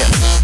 Yeah.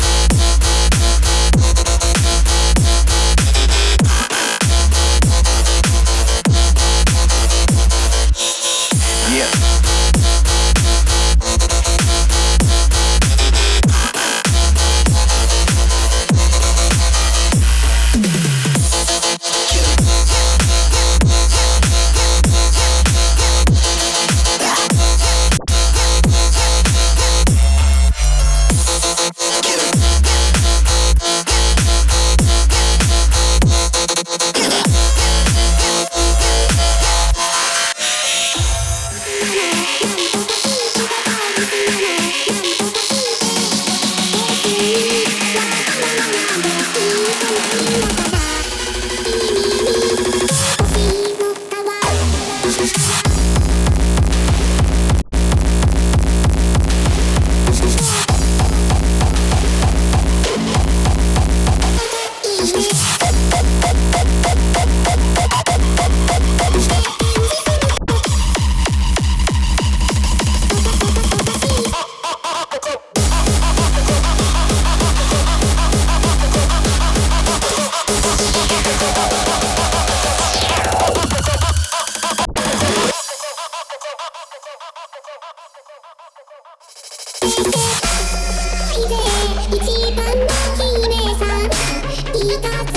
た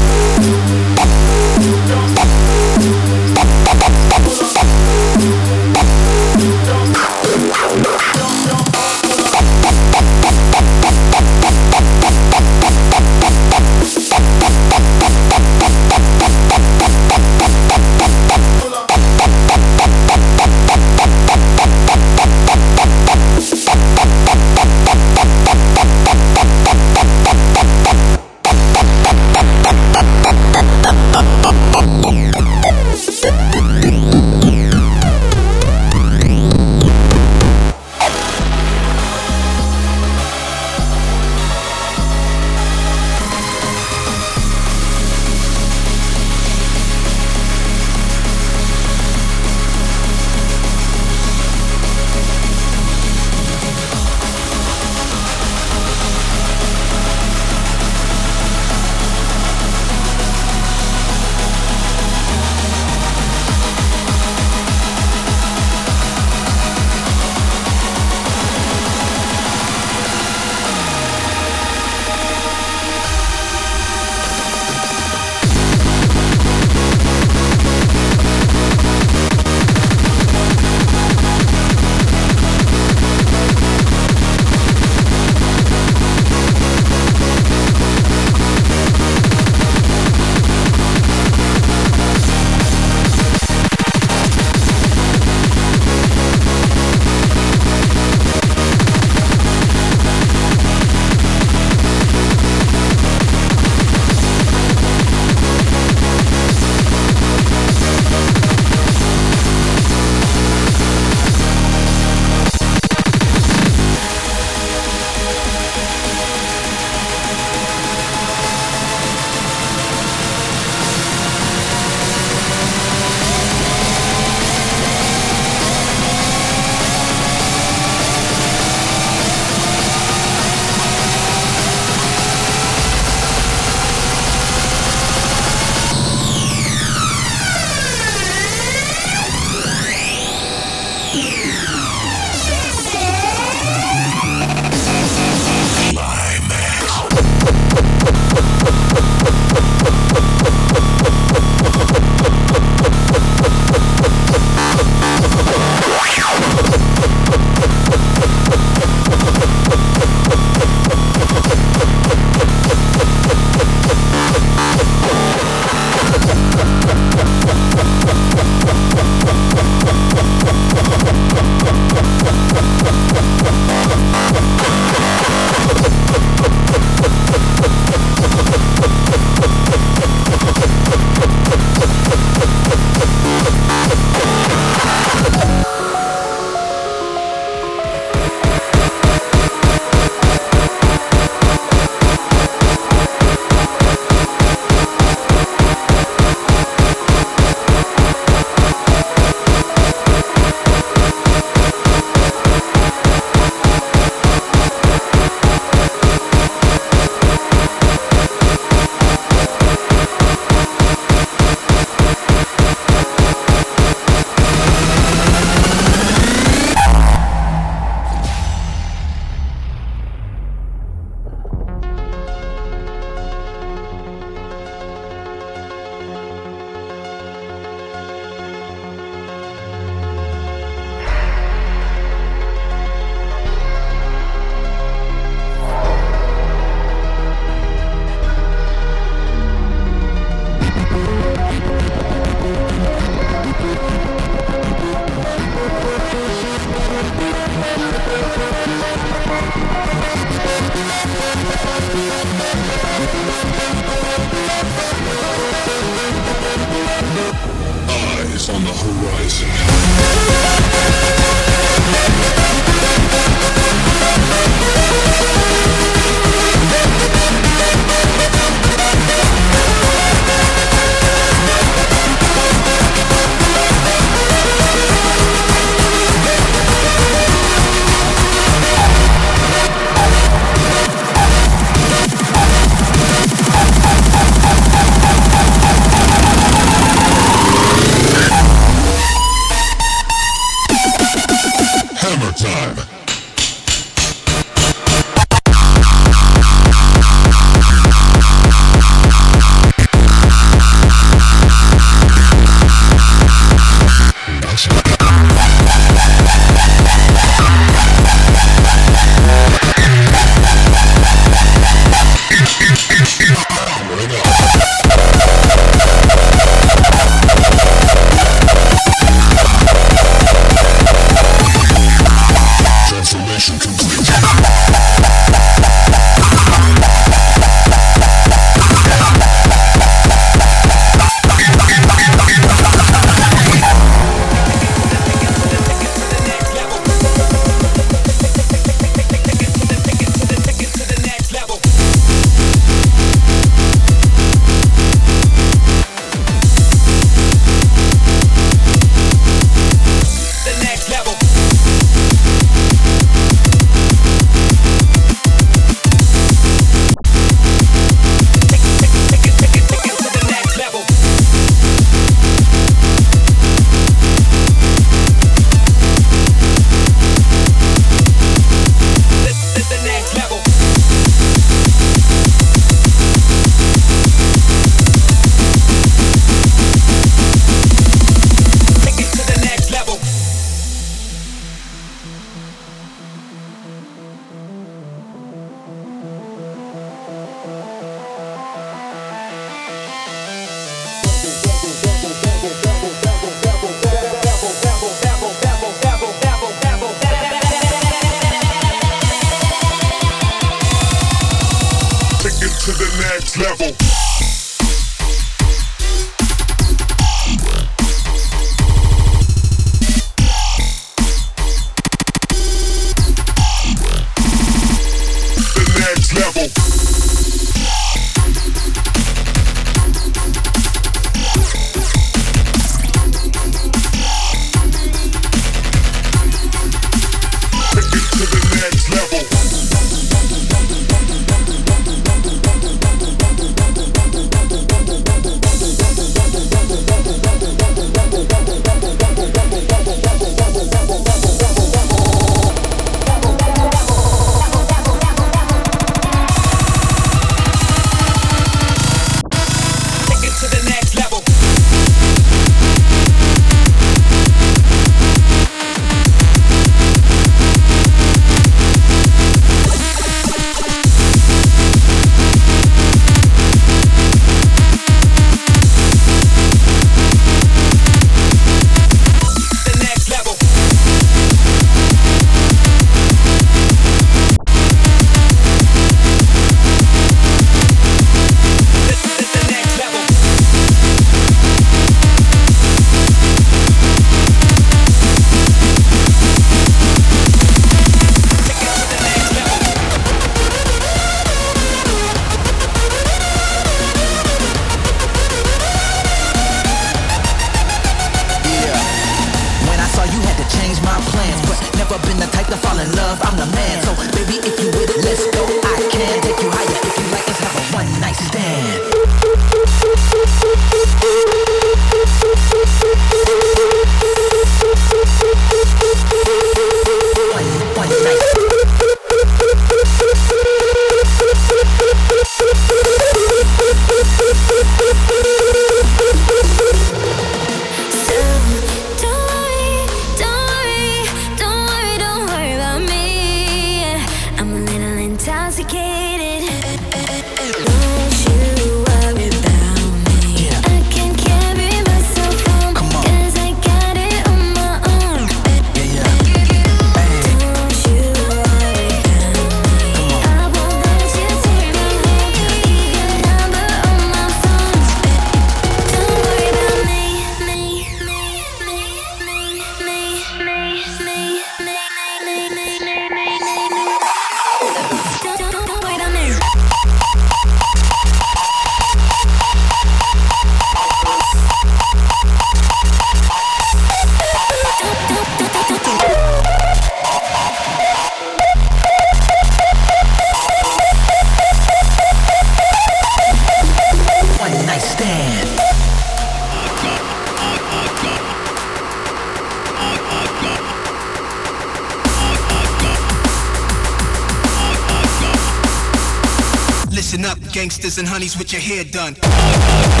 and honeys with your hair done.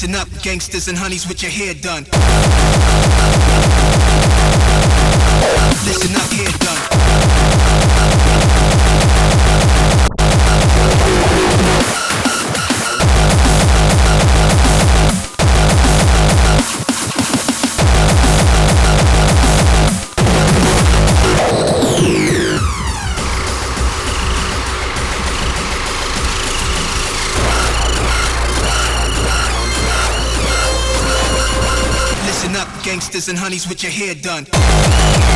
Listen up, gangsters and honeys with your hair done. Listen up here. sisters and honeys with your hair done.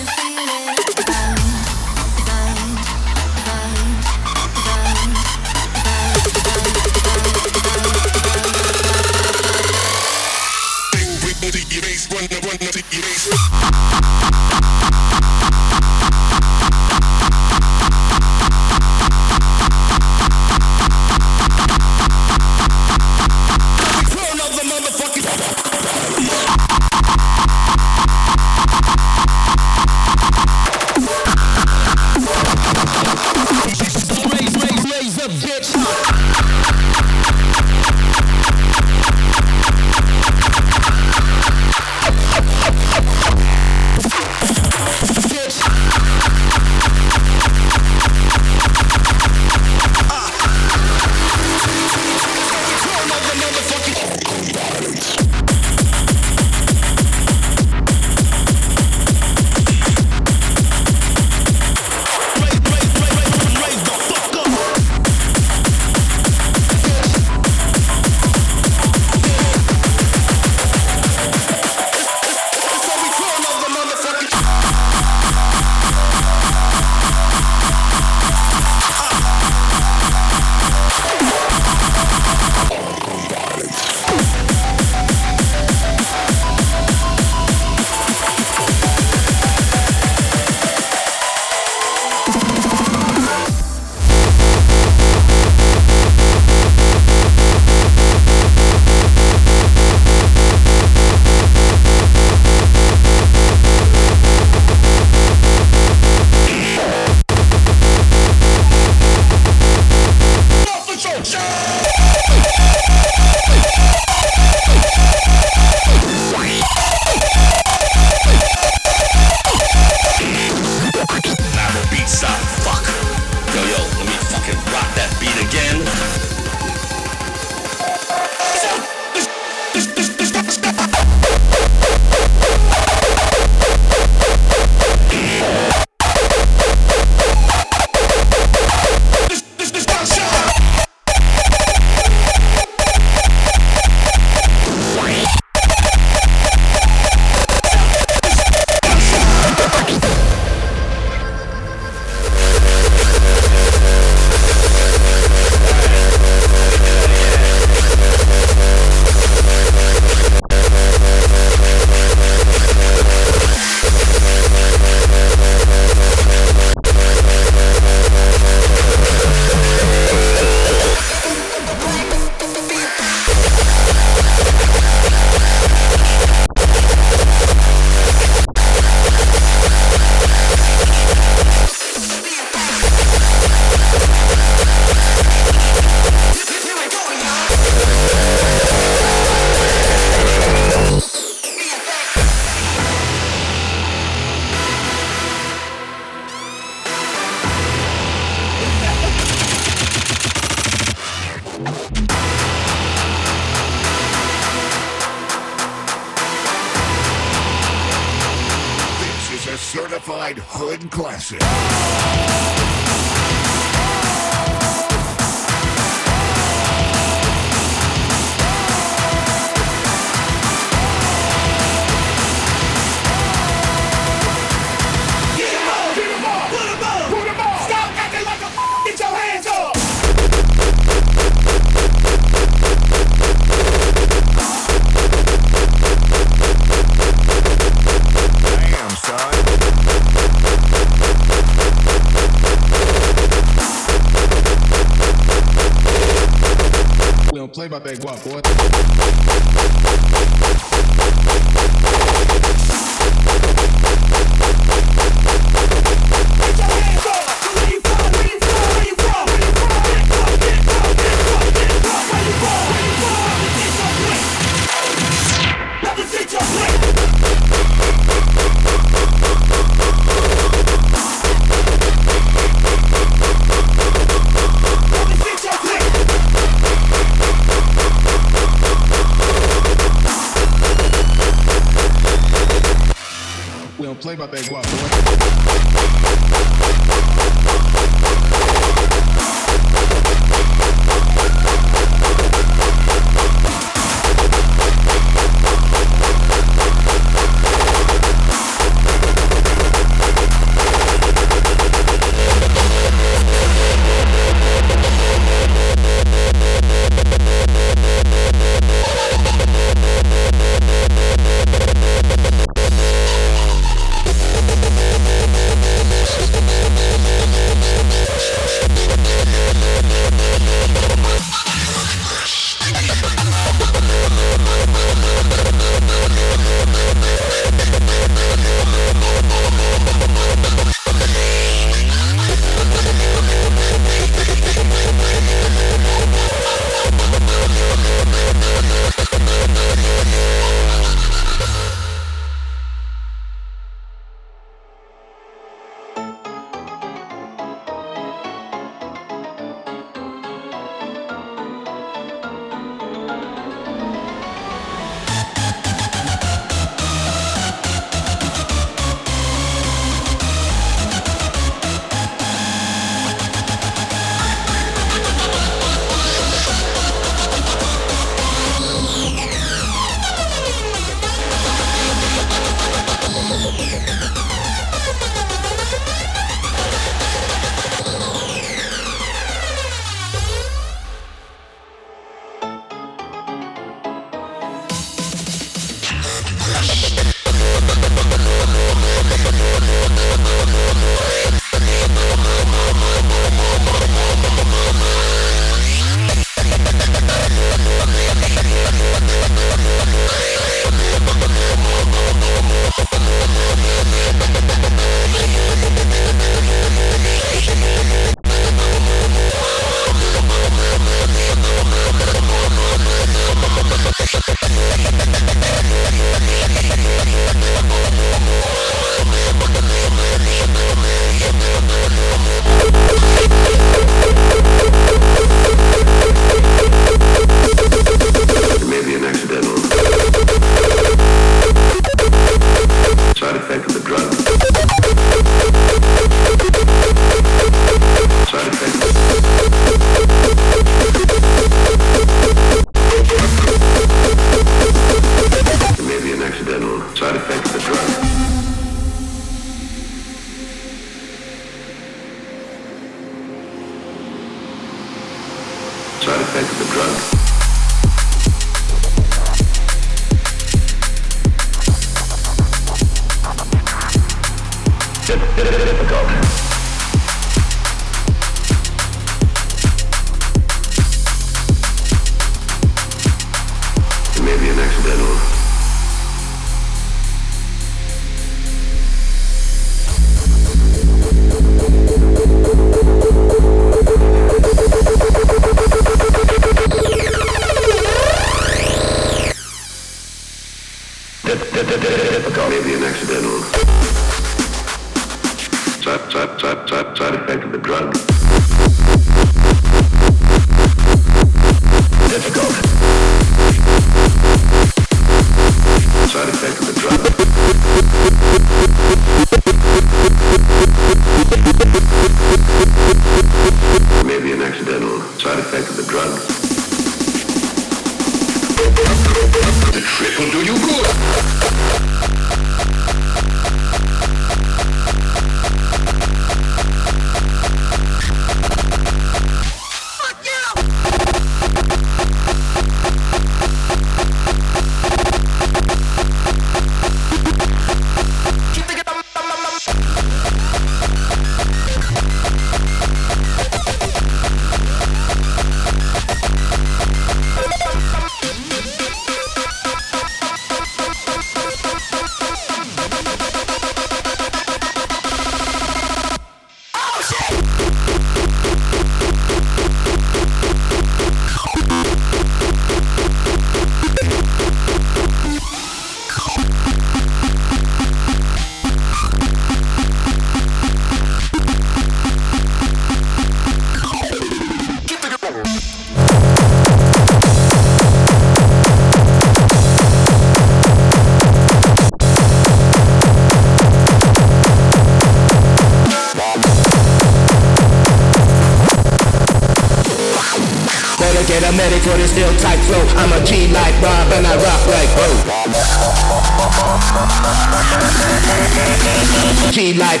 G like.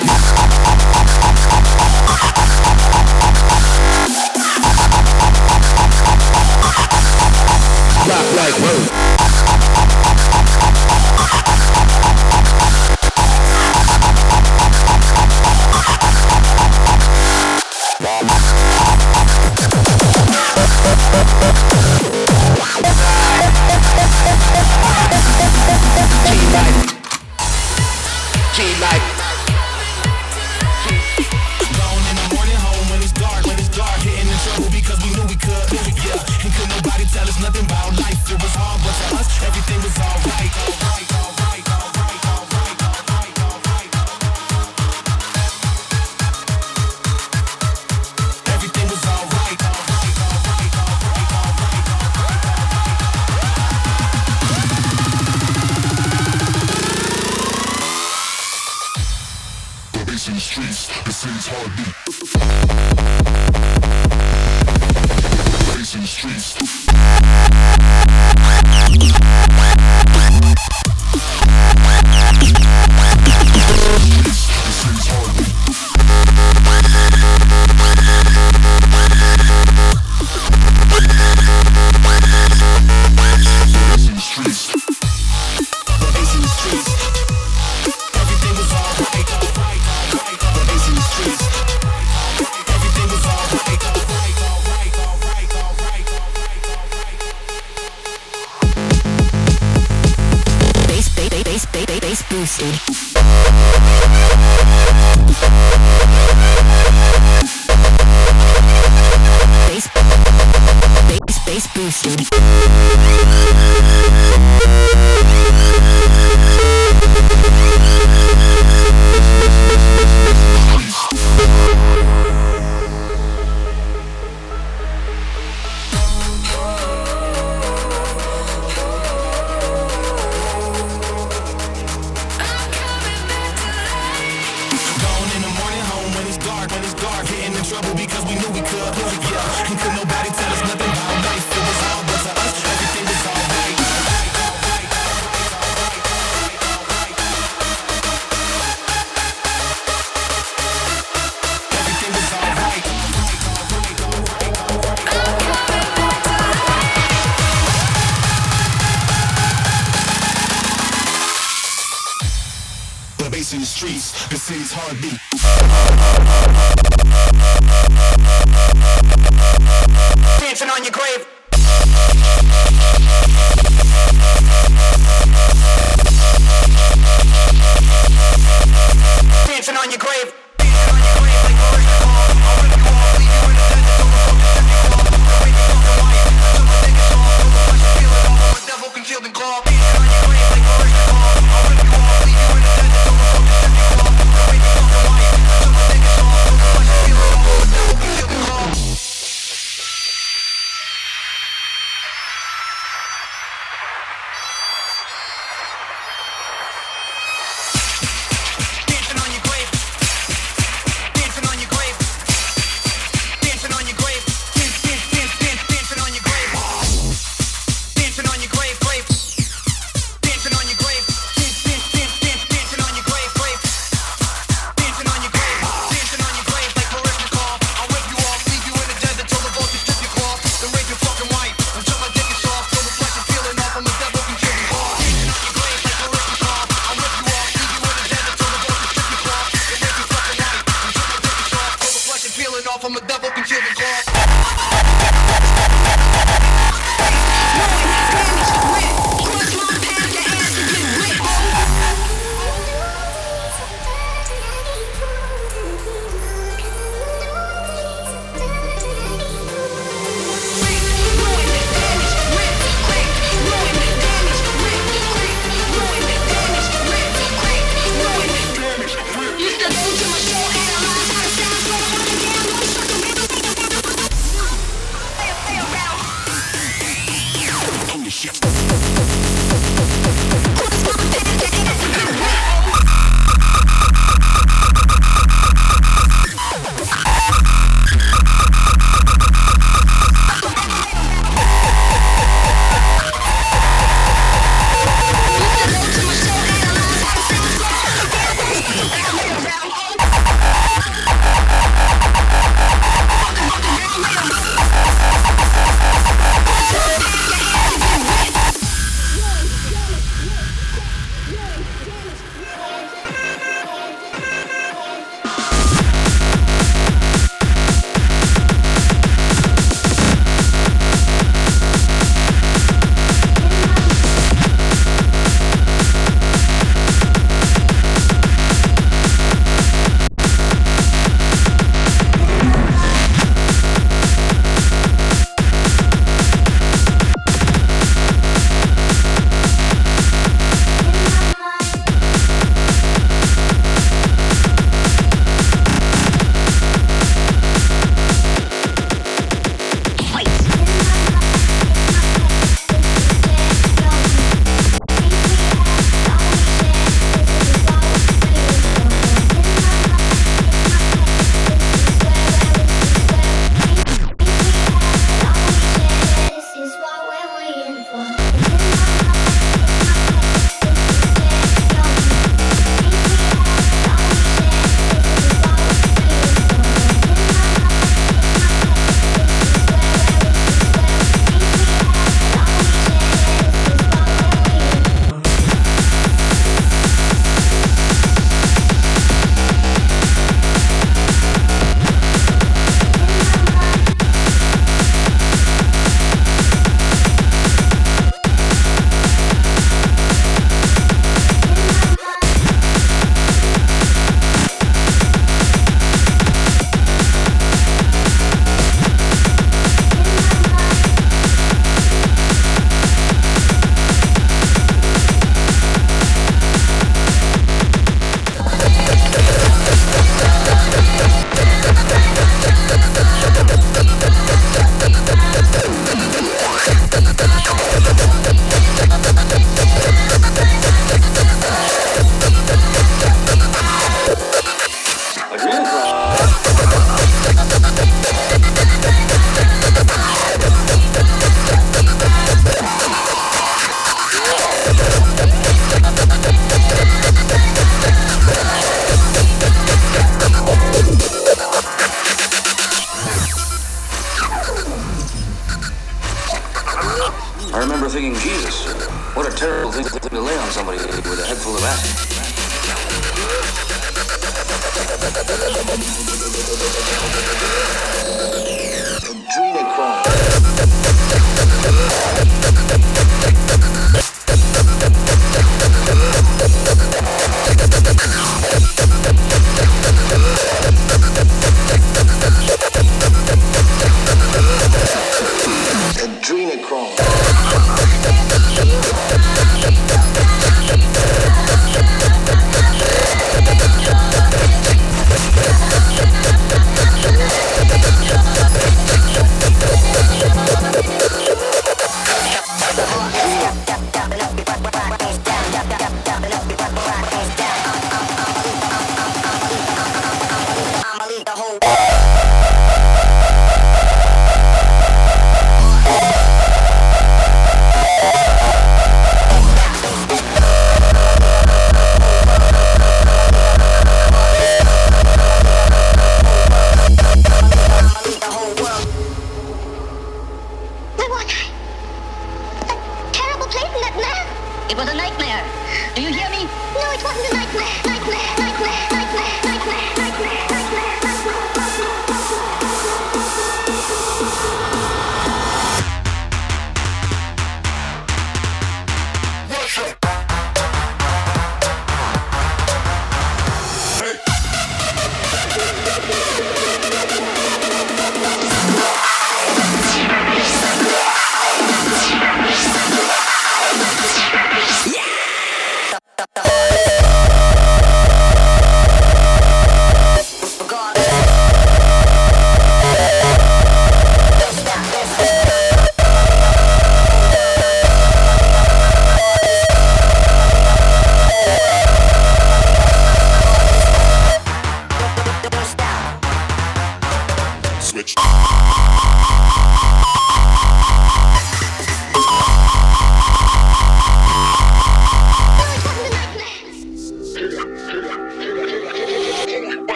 Rock like whoa. Bass boosted.